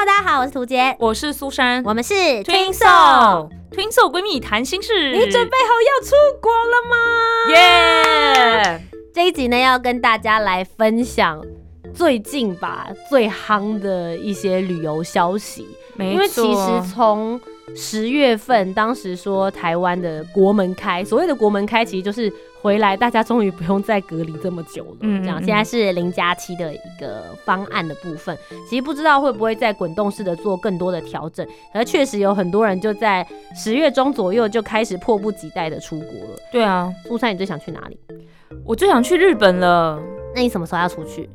Hello，大家好，我是涂杰，我是苏珊，我们是 Twin Soul Twin Soul 闺蜜谈心事。你准备好要出国了吗？耶！这一集呢，要跟大家来分享最近吧最夯的一些旅游消息。没因为其实从十月份，当时说台湾的国门开，所谓的国门开，其实就是回来，大家终于不用再隔离这么久了。嗯这样嗯现在是零加七的一个方案的部分，其实不知道会不会再滚动式的做更多的调整，而确实有很多人就在十月中左右就开始迫不及待的出国了。对啊，苏珊，你最想去哪里？我最想去日本了。那你什么时候要出去？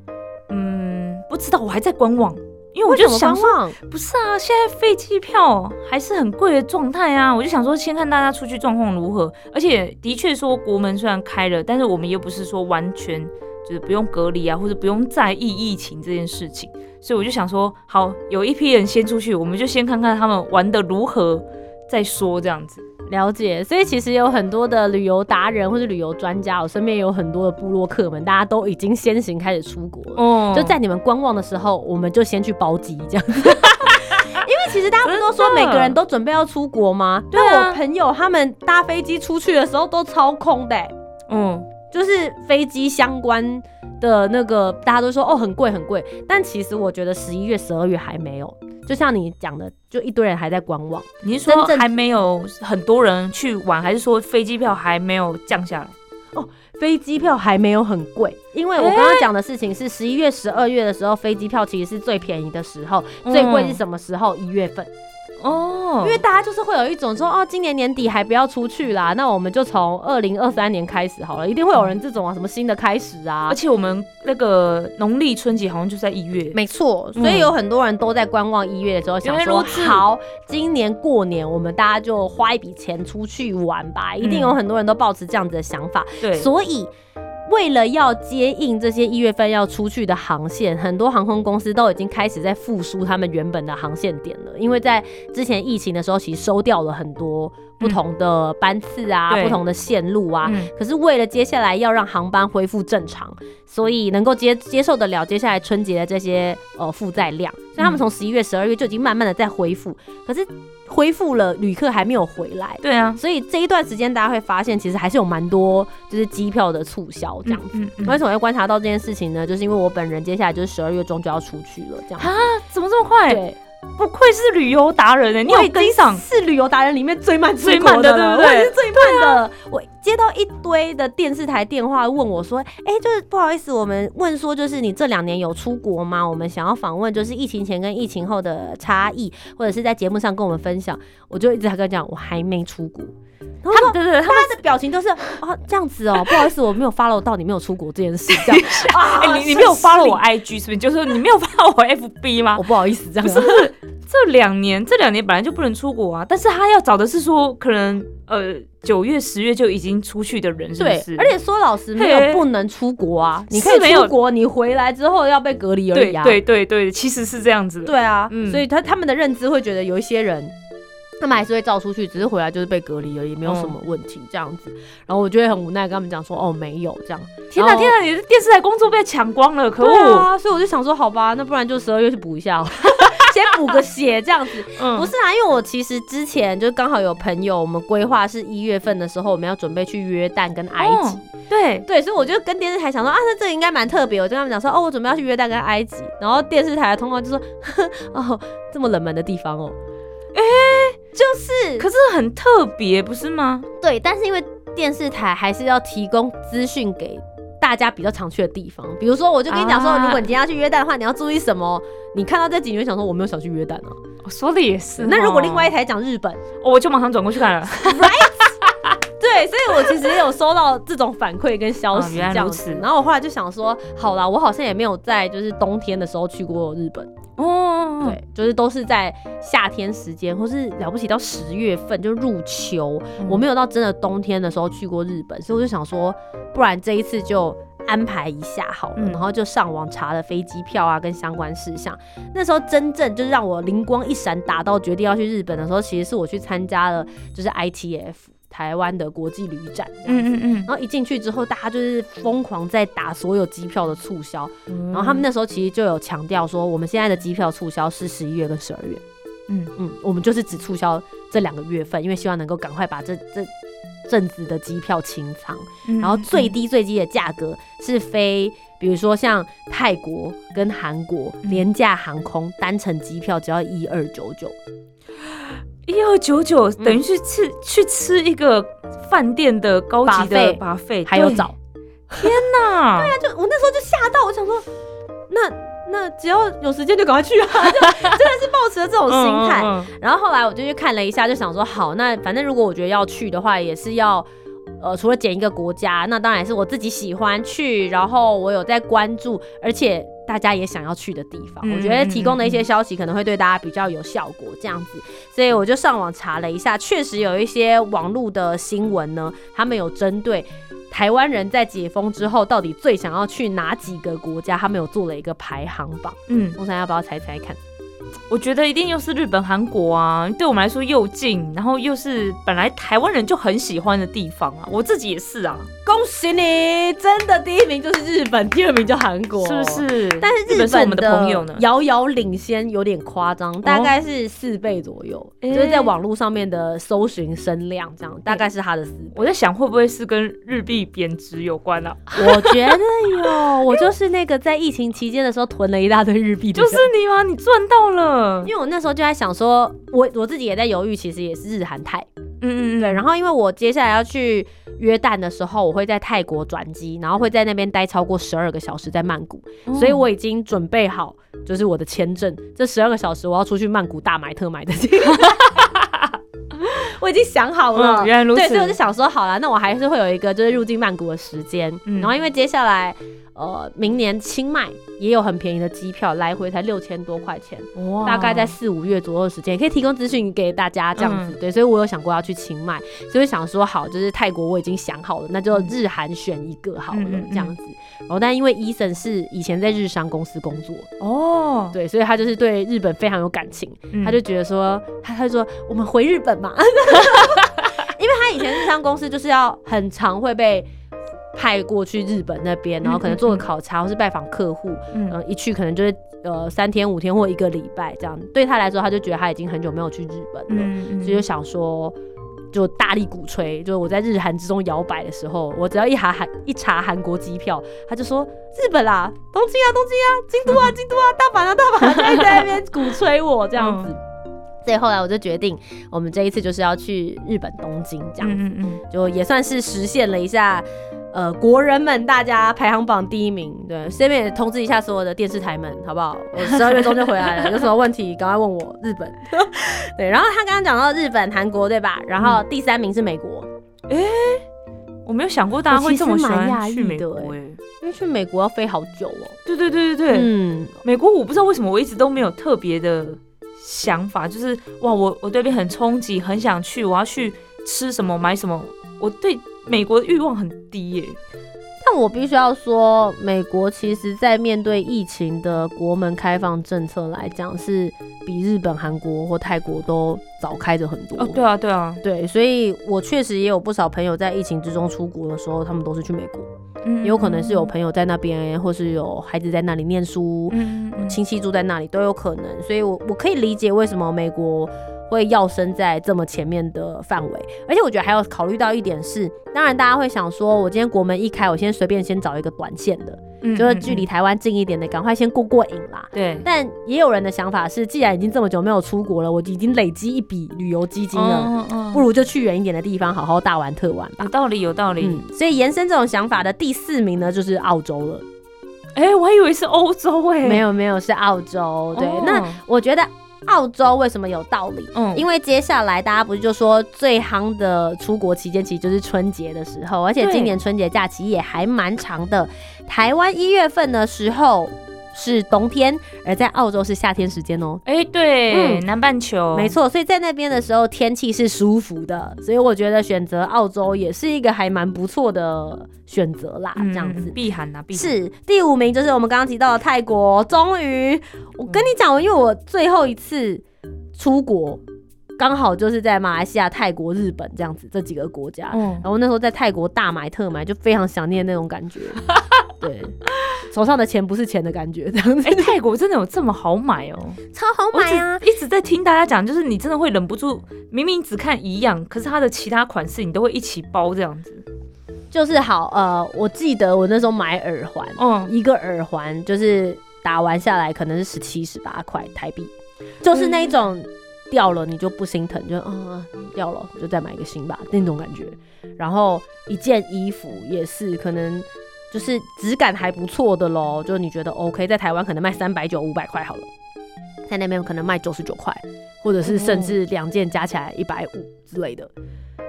嗯，不知道，我还在观望，因为我就想说，不是啊，现在飞机票还是很贵的状态啊，我就想说先看大家出去状况如何。而且的确说国门虽然开了，但是我们又不是说完全就是不用隔离啊，或者不用在意疫情这件事情，所以我就想说，好，有一批人先出去，我们就先看看他们玩的如何再说这样子。了解，所以其实有很多的旅游达人或是旅游专家，我身边有很多的部落客们，大家都已经先行开始出国了。哦就在你们观望的时候，我们就先去包机这样子。因为其实大家不是都说每个人都准备要出国吗？对啊我朋友他们搭飞机出去的时候都超空的欸、嗯，就是飞机相关的那个，大家都说哦很贵很贵，但其实我觉得十一月、十二月还没有。就像你讲的，就一堆人还在观望。你是说还没有很多人去玩，还是说飞机票还没有降下来？哦飞机票还没有很贵，因为我刚刚讲的事情是十一月、十二月的时候，飞机票其实是最便宜的时候，嗯最贵是什么时候？一月份，哦，因为大家就是会有一种说，哦，今年年底还不要出去啦，那我们就从二零二三年开始好了，一定会有人这种啊，什么新的开始啊。而。且我们那个农历春节好像就在一月，没错，所以有很多人都在观望一月的时候，想说好，今年过年我们大家就花一笔钱出去玩吧，一定有很多人都抱持这样子的想法。对，所以为了要接应这些一月份要出去的航线，很多航空公司都已经开始在复苏他们原本的航线点了。因为在之前疫情的时候，其实收掉了很多不同的班次啊，对不同的线路啊。嗯可是为了接下来要让航班恢复正常，所以能够接接受得了接下来春节的这些呃负载量，所以他们从十一月、十二月就已经慢慢的在恢复。可是恢复了，旅客还没有回来。对啊，所以这一段时间，大家会发现其实还是有蛮多就是机票的促销这样子。嗯嗯为什么会观察到这件事情呢？就是因为我本人接下来就是十二月中就要出去了，这样子。啊，怎么这么快？对，不愧是旅游达人呢，你有跟上？是旅游达人里面最慢最慢的对不对我也是最慢的。我接到一堆的电视台电话问我说：“哎、就是不好意思，我们问说就是你这两年有出国吗？我们想要访问就是疫情前跟疫情后的差异，或者是在节目上跟我们分享。”我就一直在跟他讲，我还没出国。然后他们对对对，他们的表情都是啊这样子哦，不好意思，我没有 follow 到你没有出国这件事，这样 啊哎，你你没有发了我 IG 是不是？就是你没有发我 FB 吗我？不好意思这样，不是不是，这两年这两年本来就不能出国啊，但是他要找的是说可能呃九月十月就已经出去的人，是不对是？，而且说老实，没有不能出国啊，你可以出国，你回来之后要被隔离而已啊。对对对对，其实是这样子的。对啊，嗯所以他他们的认知会觉得有一些人。他们还是会照出去，只是回来就是被隔离而已，没有什么问题这样子。然后我就会很无奈跟他们讲说，哦，没有这样。天哪天哪，你的电视台工作被抢光了，可恶！啊，所以我就想说，好吧，那不然就十二月去补一下 先补个血这样子。嗯不是啊，因为我其实之前就刚好有朋友，我们规划是一月份的时候，我们要准备去约旦跟埃及。哦对，对，所以我就跟电视台想说啊，那这个应该蛮特别。我就跟他们讲说，哦，我准备要去约旦跟埃及。然后电视台的通告就说，呵 哦，这么冷门的地方哦，哎、就是可是很特别，不是吗？对，但是因为电视台还是要提供资讯给大家比较常去的地方，比如说我就跟你讲说，啊如果你今天要去约旦的话，你要注意什么？你看到这几，你会想说我没有想去约旦啊。我说的也是。那如果哦另外一台讲日本，哦 我就马上转过去看了。对，对，所以我其实也有收到这种反馈跟消息，这样子。然后我后来就想说，好啦，我好像也没有在就是冬天的时候去过日本，哦，对，就是都是在夏天时间，或是了不起到十月份就入秋，嗯我没有到真的冬天的时候去过日本，所以我就想说，不然这一次就。安排一下好了，嗯然后就上网查了飞机票啊，跟相关事项。那时候真正就是让我灵光一闪，打到决定要去日本的时候，其实是我去参加了就是 ITF 台湾的国际旅展这样子。嗯嗯嗯。然后一进去之后，大家就是疯狂在打所有机票的促销，嗯，然后他们那时候其实就有强调说，我们现在的机票促销是十一月跟十二月，嗯。嗯，我们就是只促销这两个月份，因为希望能够赶快把这这阵子的机票清仓，嗯然后最低最低的价格是飞，比如说像泰国跟韩国嗯。廉价航空单程机票只要一二九九，一二九九等于是吃去吃一个饭店的高级的把费，还有早，天哪！对啊，就我那时候就吓到，我想说，那那只要有时间就赶快去啊，就真的是抱持了这种心态。嗯然后后来我就去看了一下，就想说好，那反正如果我觉得要去的话，也是要。呃，除了捡一个国家，那当然是我自己喜欢去，然后我有在关注，而且大家也想要去的地方。嗯我觉得提供的一些消息可能会对大家比较有效果，这样子。所以我就上网查了一下，确实有一些网络的新闻呢，他们有针对台湾人在解封之后到底最想要去哪几个国家，他们有做了一个排行榜。嗯，钟山要不要猜猜看？我觉得一定又是日本、韩国啊，对我们来说又近，然后又是本来台湾人就很喜欢的地方啊，我自己也是啊，恭喜你，真的第一名就是日本，第二名就韩国，是不？是？但是日日本是我们的的朋友呢，遥遥领先有点夸张，大概是四倍左右，诶就是在网络上面的搜寻声量这样，大概是它的四倍。我在想会不会是跟日币贬值有关啊？我觉得有，我就是那个在疫情期间的时候囤了一大堆日币就是你吗？你赚到了。因为我那时候就在想说，我我自己也在犹豫，其实也是日韩泰。嗯嗯对，然后因为我接下来要去约旦的时候，我会在泰国转机，然后会在那边待超过十二个小时，在曼谷，嗯所以我已经准备好，就是我的签证，这十二个小时我要出去曼谷大买特买的这个。我已经想好了，嗯原来如此。对，所以我就想说，好了，那我还是会有一个就是入境曼谷的时间，嗯。然后因为接下来呃明年清迈也有很便宜的机票，来回才六千多块钱，哇。大概在四五月左右的时间，也可以提供资讯给大家这样子。嗯。对，所以我有想过要去清迈，所以想说好，就是泰国我已经想好了，那就日韩选一个好了、这样子。然后，但因为伊森是以前在日商公司工作，哦，对，所以他就是对日本非常有感情，嗯。他就觉得说，他他就说我们回日本嘛，因为他以前日商公司就是要很常会被。派过去日本那边，然后可能做个考察或是拜访客户，嗯嗯，一去可能就是呃三天五天或一个礼拜这样。对他来说，他就觉得他已经很久没有去日本了，嗯所以就想说，就大力鼓吹。就是我在日韩之中摇摆的时候，我只要一查韩一查韩国机票，他就说日本啦，东京啊，东京啊，京都啊，京都啊，大阪啊，大阪、啊，就一直在那边鼓吹我这样子。所以后来我就决定，我们这一次就是要去日本东京这样子。嗯嗯就也算是实现了一下，呃，国人们大家排行榜第一名。对，顺便也通知一下所有的电视台们，好不好？我十二月中就回来了，有什么问题赶快问我。日本，对，然后他刚刚讲到日本、韩国，对吧？然后第三名是美国，嗯，我没有想过大家会这么喜欢去美国哎。因为去美国要飞好久哦。对对对对对，嗯，美国我不知道为什么我一直都没有特别的想法，就是哇，我我对边很憧憬，很想去，我要去吃什么买什么，我对美国的欲望很低耶。但我必须要说，美国其实在面对疫情的国门开放政策来讲，是比日本、韩国或泰国都早开着很多。哦，对啊对啊，对，所以我确实也有不少朋友在疫情之中出国的时候，他们都是去美国，嗯也有可能是有朋友在那边，或是有孩子在那里念书，亲戚住在那里都有可能。所以我我可以理解为什么美国会要升在这么前面的范围，而且我觉得还要考虑到一点是，当然大家会想说，我今天国门一开，我先随便先找一个短线的，嗯就是距离台湾近一点的，赶快先过过瘾啦。对但也有人的想法是，既然已经这么久没有出国了，我已经累积一笔旅游基金了，嗯嗯不如就去远一点的地方好好大玩特玩吧有。道理有道理。嗯，所以延伸这种想法的第四名呢，就是澳洲了。哎、我还以为是欧洲哎、没有没有，是澳洲。对，哦那我觉得澳洲为什么有道理？嗯，因为接下来大家不是就说最夯的出国期间，其实就是春节的时候，而且今年春节假期也还蛮长的。台湾一月份的时候是冬天，而在澳洲是夏天时间哦。哎、对，嗯南半球没，错，所以在那边的时候天气是舒服的，所以我觉得选择澳洲也是一个还蛮不错的选择啦。嗯这样子，避寒呐、避寒。是第五名，就是我们刚刚提到的泰国。终于，我跟你讲，因为我最后一次出国，刚好就是在马来西亚、泰国、日本这样子这几个国家。嗯，然后那时候在泰国大买特买，就非常想念那种感觉。对，手上的钱不是钱的感觉，这样子哎、泰国真的有这么好买哦、超好买啊！一直在听大家讲，就是你真的会忍不住，明明只看一样，可是它的其他款式你都会一起包这样子。就是好，呃，我记得我那时候买耳环，嗯，一个耳环就是打完下来可能是十七、十八块台币，就是那一种掉了你就不心疼，就啊、掉了就再买一个新吧那种感觉。然后一件衣服也是可能就是质感还不错的咯，就你觉得 OK，在台湾可能卖三百九、五百块好了，在那边可能卖九十九块，或者是甚至两件加起来一百五之类的，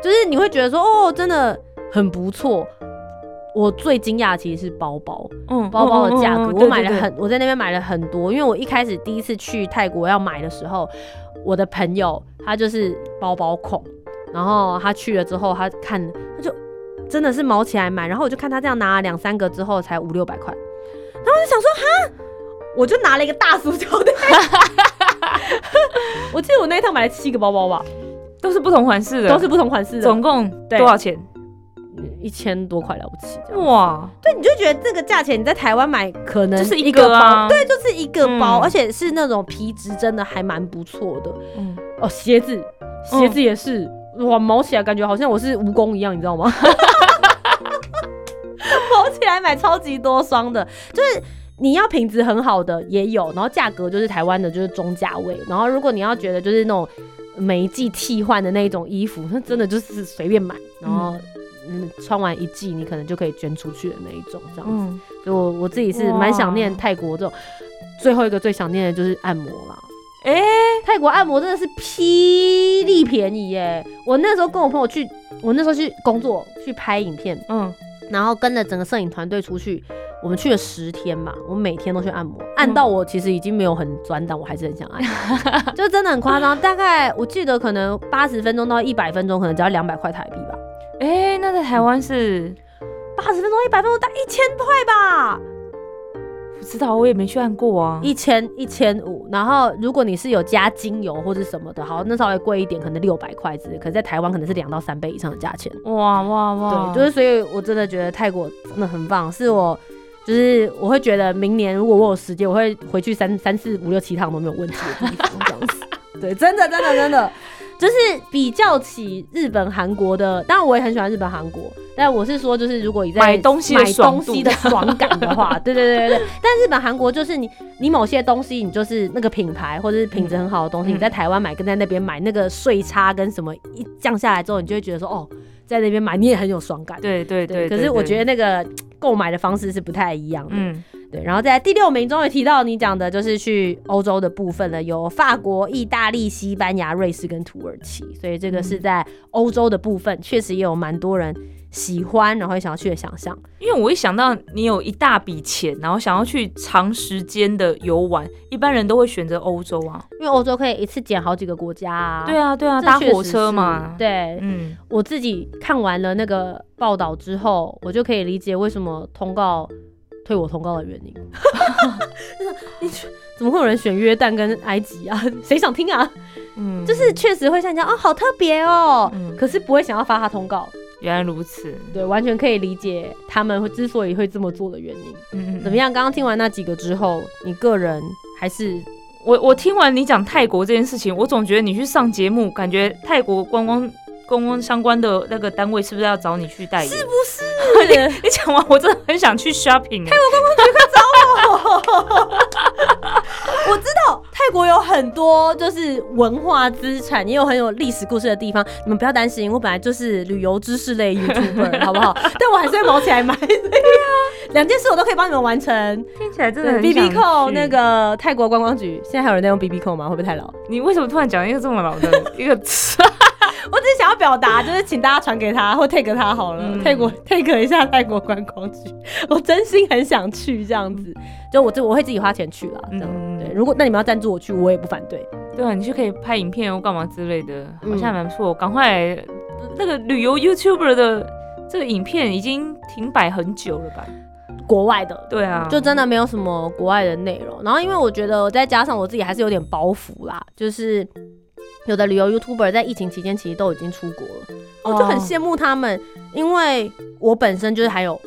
就是你会觉得说哦，真的很不错。我最惊讶其实是包包，嗯，包包的价格，我买了很，我在那边买了很多，因为我一开始第一次去泰国要买的时候，我的朋友他就是包包控，然后他去了之后，他看他就真的是毛起来买，然后我就看他这样拿了两三个之后才五六百块，然后我就想说哈，我就拿了一个大塑胶袋，我记得我那一趟买了七个包包吧，都是不同款式的，都是不同款式的，总共对多少钱？一千多块了不起，哇，对，你就觉得这个价钱你在台湾买可能就是一一个包，对，就是一个包，嗯。而且是那种皮质，真的还蛮不错的。嗯，哦，鞋子，鞋子也是，哇，毛起来感觉好像我是蜈蚣一样，你知道吗？毛起来买超级多双的，就是。你要品质很好的也有，然后价格就是台湾的，就是中价位。然后如果你要觉得就是那种每一季替换的那一种衣服，那真的就是随便买，然后嗯穿完一季你可能就可以捐出去的那一种这样子。嗯，所以我我自己是蛮想念泰国这种。最后一个最想念的就是按摩啦。哎、泰国按摩真的是霹雳便宜耶！我那时候跟我朋友去，我那时候去工作去拍影片，嗯，然后跟着整个摄影团队出去，我们去了十天吧，我每天都去按摩，按到我其实已经没有很钻，但我还是很想按，就真的很夸张。大概我记得可能八十分钟到一百分钟，可能只要两百块台币吧。哎、那在台湾是八十分钟一百分钟大概一千块吧，不知道，我也没去按过啊。一千一千五。然后如果你是有加精油或者什么的，好，那稍微贵一点，可能六百块之类。可是在台湾可能是两到三倍以上的价钱。哇哇哇！对，就是所以，我真的觉得泰国真的很棒，是我。就是我会觉得明年如果我有时间，我会回去三三四五六七趟都没有问题的地方，这样子。对，真的真的真的，就是比较起日本、韩国的，当然我也很喜欢日本、韩国，但我是说，就是如果你在买东西的买东西的爽感的话，对对对对对。但日本、韩国就是你你某些东西，你就是那个品牌或者是品质很好的东西，嗯你在台湾买跟在那边买那个税差跟什么一降下来之后，你就会觉得说，哦，在那边买你也很有爽感。对对对可是我觉得，得那个购买的方式是不太一样的。嗯，对，然后在第六名终于提到你讲的就是去欧洲的部分了，有法国、意大利、西班牙、瑞士跟土耳其，所以这个是在欧洲的部分，确实也有蛮多人喜欢，然后也想要去的想象。因为我一想到你有一大笔钱，然后想要去长时间的游玩，一般人都会选择欧洲啊。因为欧洲可以一次捡好几个国家啊。对啊，对啊，搭火车嘛。，对，嗯，我自己看完了那个报道之后，我就可以理解为什么通告退我通告的原因。你 去 怎么会有人选约旦跟埃及啊？谁想听啊？嗯，就是确实会像这样哦，好特别哦，嗯可是不会想要发他通告。原来如此。对，完全可以理解他们会之所以会这么做的原因。嗯，怎么样？刚刚听完那几个之后，你个人还是我我听完你讲泰国这件事情，我总觉得你去上节目，感觉泰国观光观光相关的那个单位是不是要找你去代言？是不是？你讲完，我真的很想去 shopping 泰国观光局快找。我 我知道泰国有很多就是文化资产，也有很有历史故事的地方。你们不要担心，我本来就是旅游知识类 YouTuber，好不好？但我还是会毛起来买。对啊，两件事我都可以帮你们完成。听起来真的很 B B 想扣那个泰国观光局，现在还有人在用 B B 扣吗？会不会太老？你为什么突然讲一个这么老的一个词？我只是想要表达，就是请大家传给他或 take 他好了、嗯 t a k e take 一下泰国观光局，我真心很想去这样子。就我这我会自己花钱去啦，这样、嗯对。如果那你们要赞助我去，我也不反对。对啊，你就可以拍影片或干嘛之类的，嗯好像还蛮不错。赶快，那个旅游 YouTuber 的这个影片已经停摆很久了吧？国外的，对啊，就真的没有什么国外的内容。然后因为我觉得，再加上我自己还是有点包袱啦，就是有的旅游 YouTuber 在疫情期间其实都已经出国了，我就很哦羡慕他们，因为我本身就是还有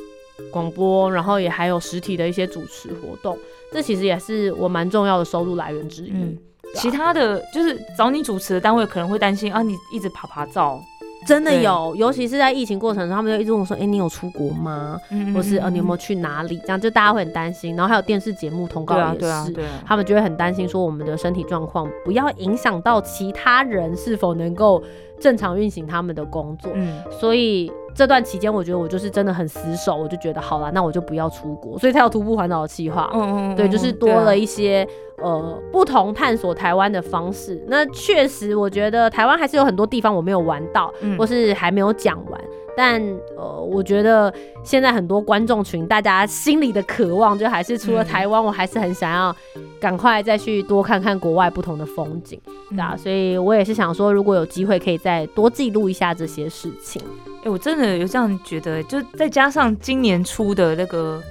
广播，然后也还有实体的一些主持活动，这其实也是我蛮重要的收入来源之一。其他的就是找你主持的单位可能会担心啊，你一直爬爬照，真的有，尤其是在疫情过程中，他们就一直问我说：“哎、你有出国吗？嗯或是呃，你有没有有？去哪里？”这样就大家会很担心。然后还有电视节目通告也是，他们就会很担心说我们的身体状况不要影响到其他人是否能够正常运行他们的工作。嗯，所以这段期间，我觉得我就是真的很死守，我就觉得好了，那我就不要出国，所以才有徒步环岛的计划。嗯嗯，对，就是多了一些、呃不同探索台湾的方式。那确实，我觉得台湾还是有很多地方我没有玩到，嗯或是还没有讲完。但呃，我觉得现在很多观众群，大家心里的渴望，就还是除了嗯台湾，我还是很想要赶快再去多看看国外不同的风景，对啊。嗯所以我也是想说，如果有机会，可以再多记录一下这些事情。哎、我真的有这样觉得，就再加上今年初的那个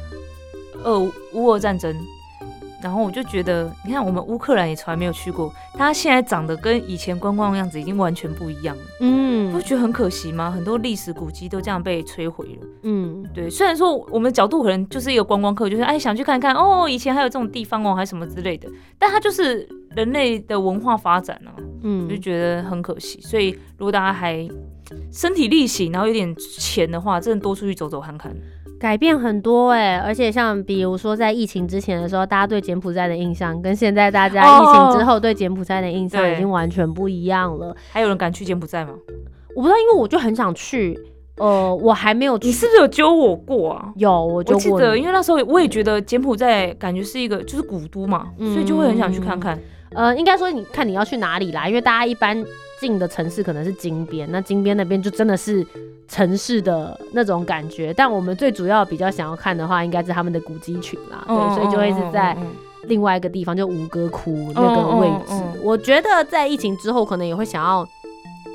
俄乌俄战争，然后我就觉得，你看我们乌克兰也从来没有去过，它现在长得跟以前观光的样子已经完全不一样了，嗯不觉得很可惜吗？很多历史古迹都这样被摧毁了。嗯，对，虽然说我们的角度可能就是一个观光客，就是哎想去看看哦，以前还有这种地方哦，还是什么之类的，但它就是人类的文化发展啊，嗯我就觉得很可惜。所以如果大家还身体力行，然后有点钱的话，真的多出去走走看看。改变很多哎、而且像比如说在疫情之前的时候，大家对柬埔寨的印象，跟现在大家疫情之后对柬埔寨的印象已经完全不一样了。还有人敢去柬埔寨吗？我不知道，因为我就很想去，呃，我还没有去。你是不是有揪我过啊？有，我我记得，因为那时候我也觉得柬埔寨感觉是一个就是古都嘛，嗯所以就会很想去看看。呃，应该说你看你要去哪里啦，因为大家一般进的城市可能是金边，那金边那边就真的是城市的那种感觉。但我们最主要比较想要看的话，应该是他们的古迹群啦，对，嗯所以就会是在另外一个地方，就吴哥窟那个位置。我觉得在疫情之后，可能也会想要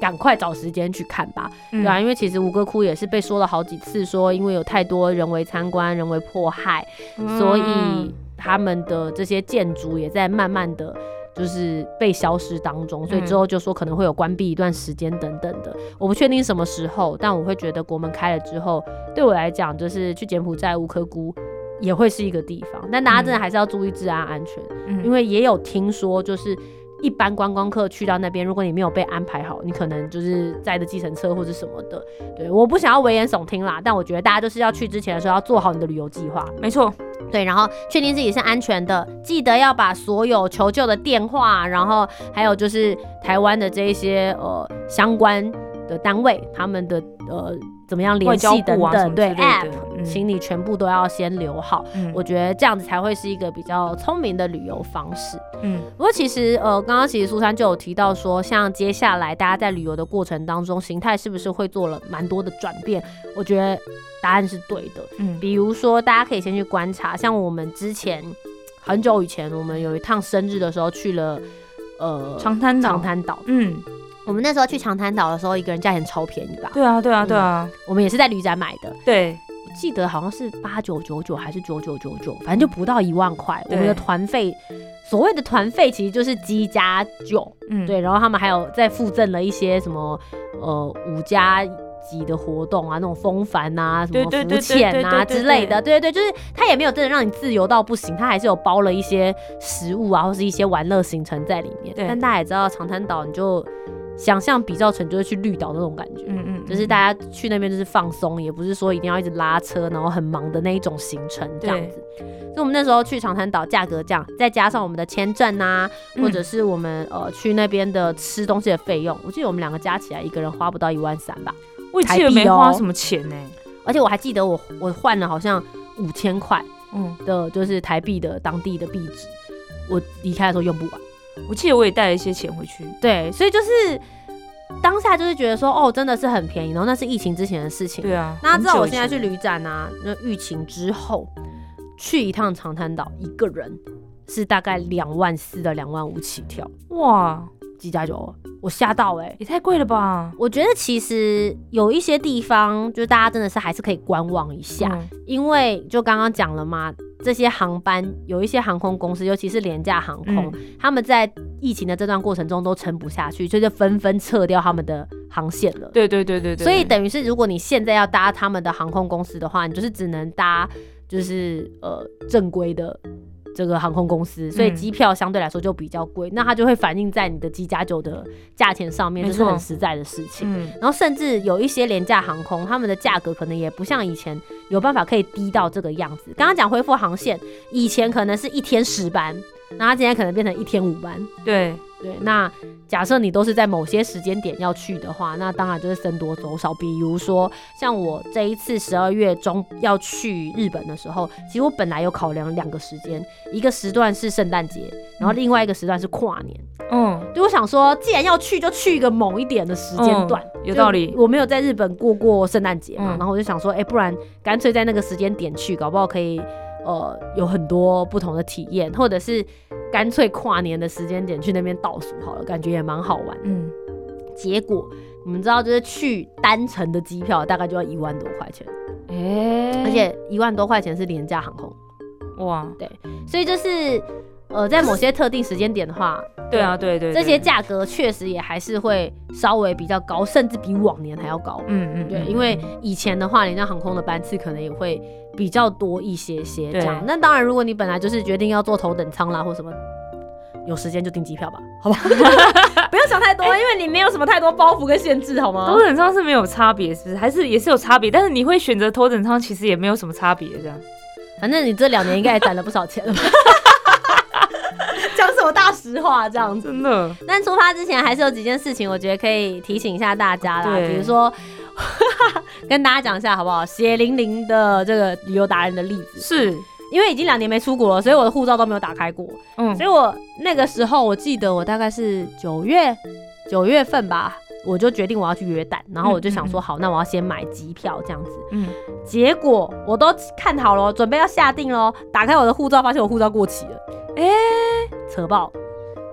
赶快找时间去看吧，嗯对啊，因为其实吴哥窟也是被说了好几次，说因为有太多人为参观、人为迫害，嗯所以他们的这些建筑也在慢慢的。就是被消失当中，所以之后就说可能会有关闭一段时间等等的，我不确定什么时候，但我会觉得国门开了之后，对我来讲就是去柬埔寨乌科窟也会是一个地方，但大家真的还是要注意治安安全，嗯。因为也有听说就是。一般观光客去到那边，如果你没有被安排好，你可能就是载的计程车或者什么的。对，我不想要危言耸听啦，但我觉得大家就是要去之前的时候要做好你的旅游计划。没错，对，然后确定自己是安全的，记得要把所有求救的电话，然后还有就是台湾的这一些呃相关的单位，他们的呃怎么样联系等等，对 App，、嗯请你全部都要先留好。嗯我觉得这样子才会是一个比较聪明的旅游方式。嗯不过其实呃，刚刚其实苏珊就有提到说，像接下来大家在旅游的过程当中，形态是不是会做了蛮多的转变？我觉得答案是对的。嗯比如说，大家可以先去观察，像我们之前很久以前，我们有一趟生日的时候去了呃长滩岛长滩岛。嗯，我们那时候去长滩岛的时候，一个人价钱超便宜吧？对啊对啊对啊，我们也是在旅展买的，对，我记得好像是八九九九还是九九九九，反正就不到一万块。我对们的团费，所谓的团费其实就是鸡加酒，嗯对，然后他们还有再附赠了一些什么呃五加级的活动啊，那种风帆啊、什么浮潜啊之类的，对对对，就是它也没有真的让你自由到不行，它还是有包了一些食物啊，或是一些玩乐行程在里面。但大家也知道长滩岛，你就想象比较成就是去绿岛那种感觉。嗯嗯，就是大家去那边就是放松，也不是说一定要一直拉车，然后很忙的那一种行程这样子。所以我们那时候去长滩岛，价格这样，再加上我们的签证啊，嗯或者是我们呃去那边的吃东西的费用，我记得我们两个加起来一个人花不到一万三吧。我也记得没花什么钱呢，而且我还记得我我换了好像五千块嗯，的，就是台币的当地的币值，我离开的时候用不完。我记得我也带了一些钱回去。对，所以就是当下就是觉得说，哦，真的是很便宜，然后那是疫情之前的事情。对啊，那知道我现在去旅展啊，那疫情之后去一趟长滩岛，一个人是大概两万四的两万五起跳，哇，几加酒，我吓到哎、也太贵了吧？我觉得其实有一些地方，就大家真的是还是可以观望一下，嗯。因为就刚刚讲了嘛，这些航班有一些航空公司，尤其是廉价航空，嗯。他们在疫情的这段过程中都撑不下去，所以就纷纷撤掉他们的航线了。对对对对对，所以等于是，如果你现在要搭他们的航空公司的话，你就是只能搭就是呃正规的这个航空公司，所以嗯机票相对来说就比较贵，那它就会反映在你的机加酒的价钱上面，这是很实在的事情。嗯，然后甚至有一些廉价航空，他们的价格可能也不像以前有办法可以低到这个样子。刚刚讲恢复航线，以前可能是一天十班，那他今天可能变成一天五班。对，对，那假设你都是在某些时间点要去的话，那当然就是僧多粥少。比如说，像我这一次十二月中要去日本的时候，其实我本来有考量两个时间，一个时段是圣诞节，然后另外一个时段是跨年。嗯，就我想说，既然要去，就去一个猛一点的时间段。嗯有道理我没有在日本过过圣诞节嘛，嗯然后我就想说，哎、不然干脆在那个时间点去，搞不好可以呃有很多不同的体验，或者是干脆跨年的时间点去那边倒数好了，感觉也蛮好玩。嗯，结果你们知道，就是去单程的机票大概就要一万多块钱，哎、而且一万多块钱是廉价航空，哇，对所以就是呃在某些特定时间点的话，对啊，对对，对这些，价格确实也还是会稍微比较高，甚至比往年还要高。嗯嗯，对，嗯因为嗯。以前的话，廉价航空的班次可能也会比较多一些些这样。那当然，如果你本来就是决定要坐头等舱啦，或什么，有时间就订机票吧，好吧？不要想太多，因为你没有什么太多包袱跟限制，好吗头？等舱是没有差别，是不是？还是也是有差别？但是你会选择头等舱，其实也没有什么差别，这样。反正你这两年应该也攒了不少钱了吧？讲什么大实话这样子？真的，但出发之前还是有几件事情，我觉得可以提醒一下大家啦，比如说 跟大家讲一下好不好？血淋淋的这个旅游达人的例子，是，因为已经两年没出国了，所以我的护照都没有打开过，嗯所以我那个时候我记得我大概是九月九月份吧。我就决定我要去约旦，然后我就想说，好，那我要先买机票这样子。嗯，结果我都看好了，准备要下定喽。打开我的护照，发现我护照过期了，哎、扯爆！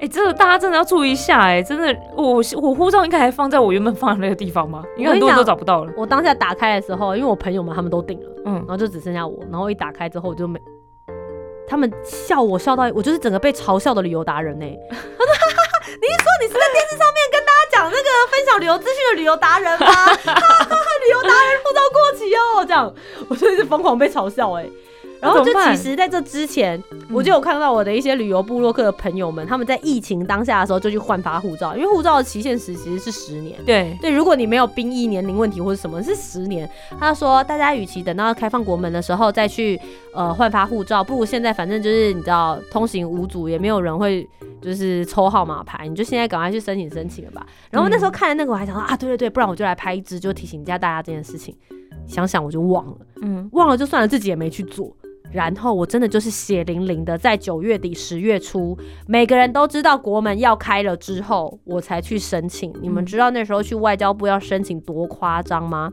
哎、这个大家真的要注意一下、哎，真的，我我护照应该还放在我原本放的那个地方吗？因为很多人都找不到了。我当下打开的时候，因为我朋友们他们都订了，嗯然，后就只剩下我，然后一打开之后我就没，他们笑我笑到我就是整个被嘲笑的旅游达人呢、他说：“哈哈哈，你是说你是在电视上面跟大家讲那个分享旅游资讯的旅游达人吗？哈哈哈，旅游达人护照过期哦，这样我真的是疯狂被嘲笑哎、然后就其实在这之前，我就有看到我的一些旅游部落客的朋友们，他们在疫情当下的时候就去换发护照，因为护照的期限时其实是十年。对，对，如果你没有兵役年龄问题或者什么是十年，他说大家与其等到开放国门的时候再去呃换发护照，不如现在反正就是你知道通行无阻，也没有人会就是抽号码牌，你就现在赶快去申请申请了吧。然后那时候看了那个，我还想说啊，对对对，不然我就来拍一支，就提醒一下大家这件事情。想想我就忘了，嗯，忘了就算了，自己也没去做。然后我真的就是血淋淋的，在九月底十月初，每个人都知道国门要开了之后，我才去申请。你们嗯知道那时候去外交部要申请多夸张吗？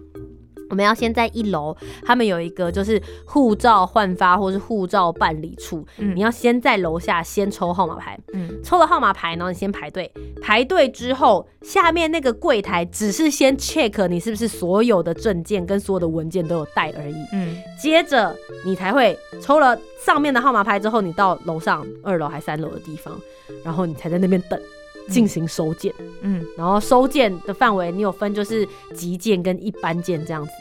我们要先在一楼，他们有一个就是护照换发或是护照办理处，嗯你要先在楼下先抽号码牌，嗯。抽了号码牌，然后你先排队，排队之后，下面那个柜台只是先 check 你是不是所有的证件跟所有的文件都有带而已，嗯，接着你才会抽了上面的号码牌之后，你到楼上二楼还三楼的地方，然后你才在那边等进行收件。嗯，然后收件的范围你有分就是急件跟一般件这样子。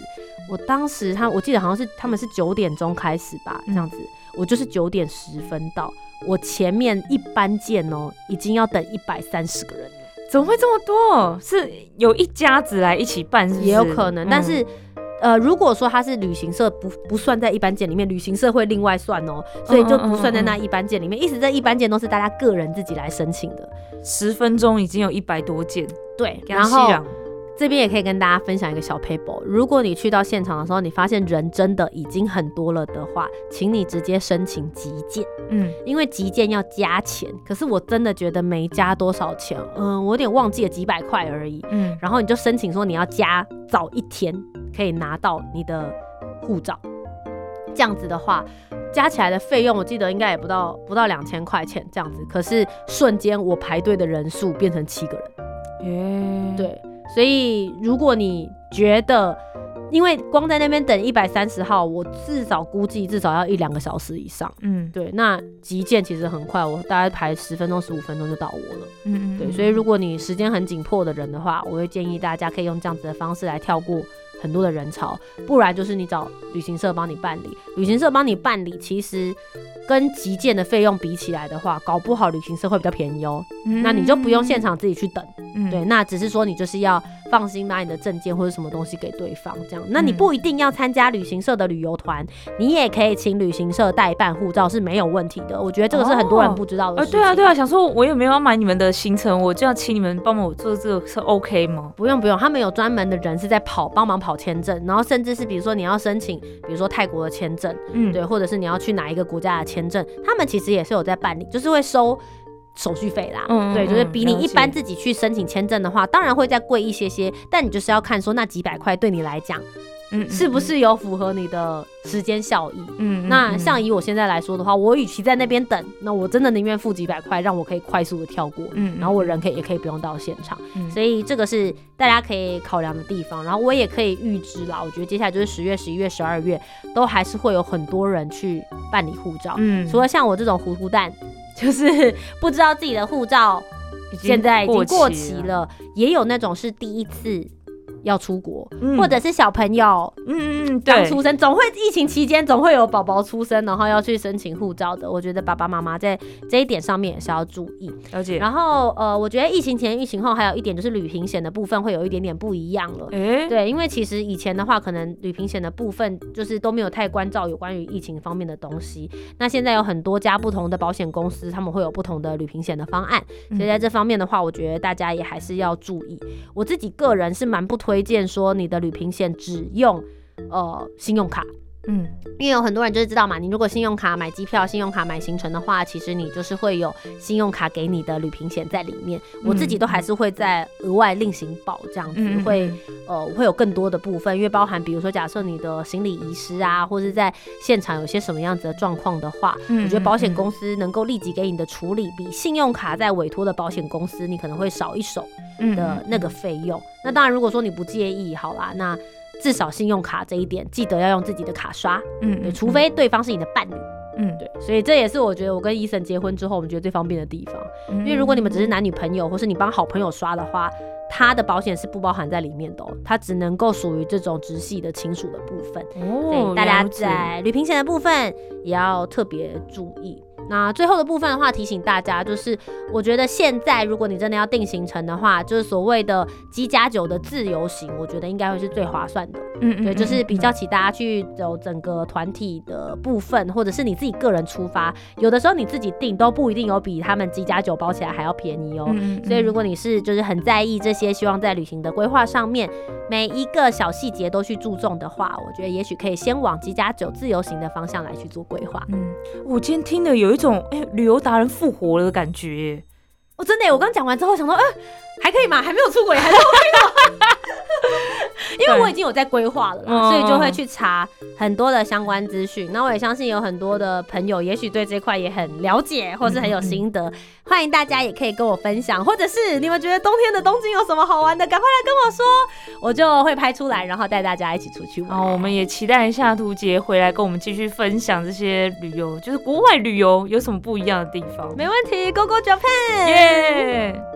我当时他我记得好像是他们是九点钟开始吧，这样子，我就是九点十分到，我前面一般件哦已经要等一百三十个人了，怎么会这么多？是有一家子来一起办，是不是？也有可能，嗯但是。呃，如果说他是旅行社不不算在一般件里面，旅行社会另外算哦，所以就不算在那一般件里面。意思这一般件都是大家个人自己来申请的，十分钟已经有一百多件，对。然后这边也可以跟大家分享一个小 paper，如果你去到现场的时候，你发现人真的已经很多了的话，请你直接申请急件，嗯，因为急件要加钱。可是我真的觉得没加多少钱，嗯，我有点忘记了几百块而已。嗯，然后你就申请说你要加早一天可以拿到你的护照，这样子的话，加起来的费用我记得应该也不到不到两千块钱这样子。可是瞬间我排队的人数变成七个人，耶，，对，所以如果你觉得，因为光在那边等一百三十号，我至少估计至少要一两个小时以上。嗯，对，那急件其实很快，我大概排十分钟、十五分钟就到我了。嗯嗯，对，所以如果你时间很紧迫的人的话，我会建议大家可以用这样子的方式来跳过很多的人潮，不然就是你找旅行社帮你办理。旅行社帮你办理，其实跟急件的费用比起来的话，搞不好旅行社会比较便宜哦。嗯那你就不用现，场自己去等。嗯对，，那只是说你就是要放心拿你的证件或者什么东西给对方，这样。那你嗯不一定要参加旅行社的旅游团，你也可以请旅行社代办护照是没有问题的。我觉得这个是很多人哦不知道的呃，事情。对啊，对啊，想说我也没有要买你们的行程，我就要请你们帮我做这个是 OK 吗？不用不用，他们有专门的人是在跑帮忙跑签证，然后甚至是比如说你要申请，比如说泰国的签证，嗯，对，或者是你要去哪一个国家的签证，他们其实也是有在办理，就是会收。手续费啦，对，嗯对就是比你一般自己去申请签证的话，当然会再贵一些些，但你就是要看说那几百块对你来讲嗯，是不是有符合你的时间效益。嗯？嗯，那像嗯以我现在来说的话，我与其在那边等，那我真的宁愿付几百块，让我可以快速的跳过，嗯，然后我人可以也可以不用到现场。嗯所以这个是大家可以考量的地方，然后我也可以预知啦。我觉得接下来就是十月、十一月、十二月，都还是会有很多人去办理护照。嗯，除了像我这种糊涂蛋，就是不知道自己的护照现在已经过期期，了，也有那种是第一次要出国，嗯或者是小朋友嗯嗯刚出生，总会疫情期间总会有宝宝出生，然后要去申请护照的。我觉得爸爸妈妈在这一点上面也是要注意。了解。然后呃，我觉得疫情前、疫情后还有一点就是旅行险的部分会有一点点不一样了。哎，对，因为其实以前的话，可能旅行险的部分就是都没有太关照有关于疫情方面的东西。那现在有很多家不同的保险公司，他们会有不同的旅行险的方案，所以在这方面的话，我觉得大家也还是要注意。我自己个人是蛮不推荐说你的旅行险只用呃信用卡。嗯。因为有很多人就是知道嘛，你如果信用卡买机票、信用卡买行程的话，其实你就是会有信用卡给你的旅行险在里面。我自己都还是会在额外另行保这样子，嗯，会呃会有更多的部分，因为包含比如说假设你的行李遗失啊，或是在现场有些什么样子的状况的话，嗯我觉得保险公司能够立即给你的处理，比信用卡在委托的保险公司你可能会少一手。嗯的那个费用。那当然，如果说你不介意，好啦，那至少信用卡这一点记得要用自己的卡刷，嗯对，除非对方是你的伴侣，嗯对，所以这也是我觉得我跟医生结婚之后，我们觉得最方便的地方。嗯，因为如果你们只是男女朋友，或是你帮好朋友刷的话，他的保险是不包含在里面的、哦，它只能够属于这种直系的亲属的部分。所哦以，大家在旅行险的部分也要特别注意。那最后的部分的话，提醒大家，就是我觉得现在如果你真的要定行程的话，就是所谓的机加酒的自由行，我觉得应该会是最划算的。嗯嗯，对，就是比较嗯起大家去走整个团体的部分，或者是你自己个人出发，有的时候你自己订都不一定有比他们几家酒包起来还要便宜哦。嗯嗯所以如果你是就是很在意这些，希望在旅行的规划上面每一个小细节都去注重的话，我觉得也许可以先往几家酒自由行的方向来去做规划。嗯，我今天听的有一种哎、旅游达人复活了的感觉我。哦，真的耶，我刚讲完之后想说，呃，还可以嘛？还没有出轨，还是 OK 的。因为我已经有在规划了啦，嗯所以就会去查很多的相关资讯。那我也相信有很多的朋友，也许对这块也很了解，或是很有心得。欢迎大家也可以跟我分享，或者是你们觉得冬天的东京有什么好玩的，赶快来跟我说，我就会拍出来，然后带大家一起出去玩。然后我们也期待一下图杰回来跟我们继续分享这些旅游，就是国外旅游有什么不一样的地方。没问题，Go Go Japan！耶！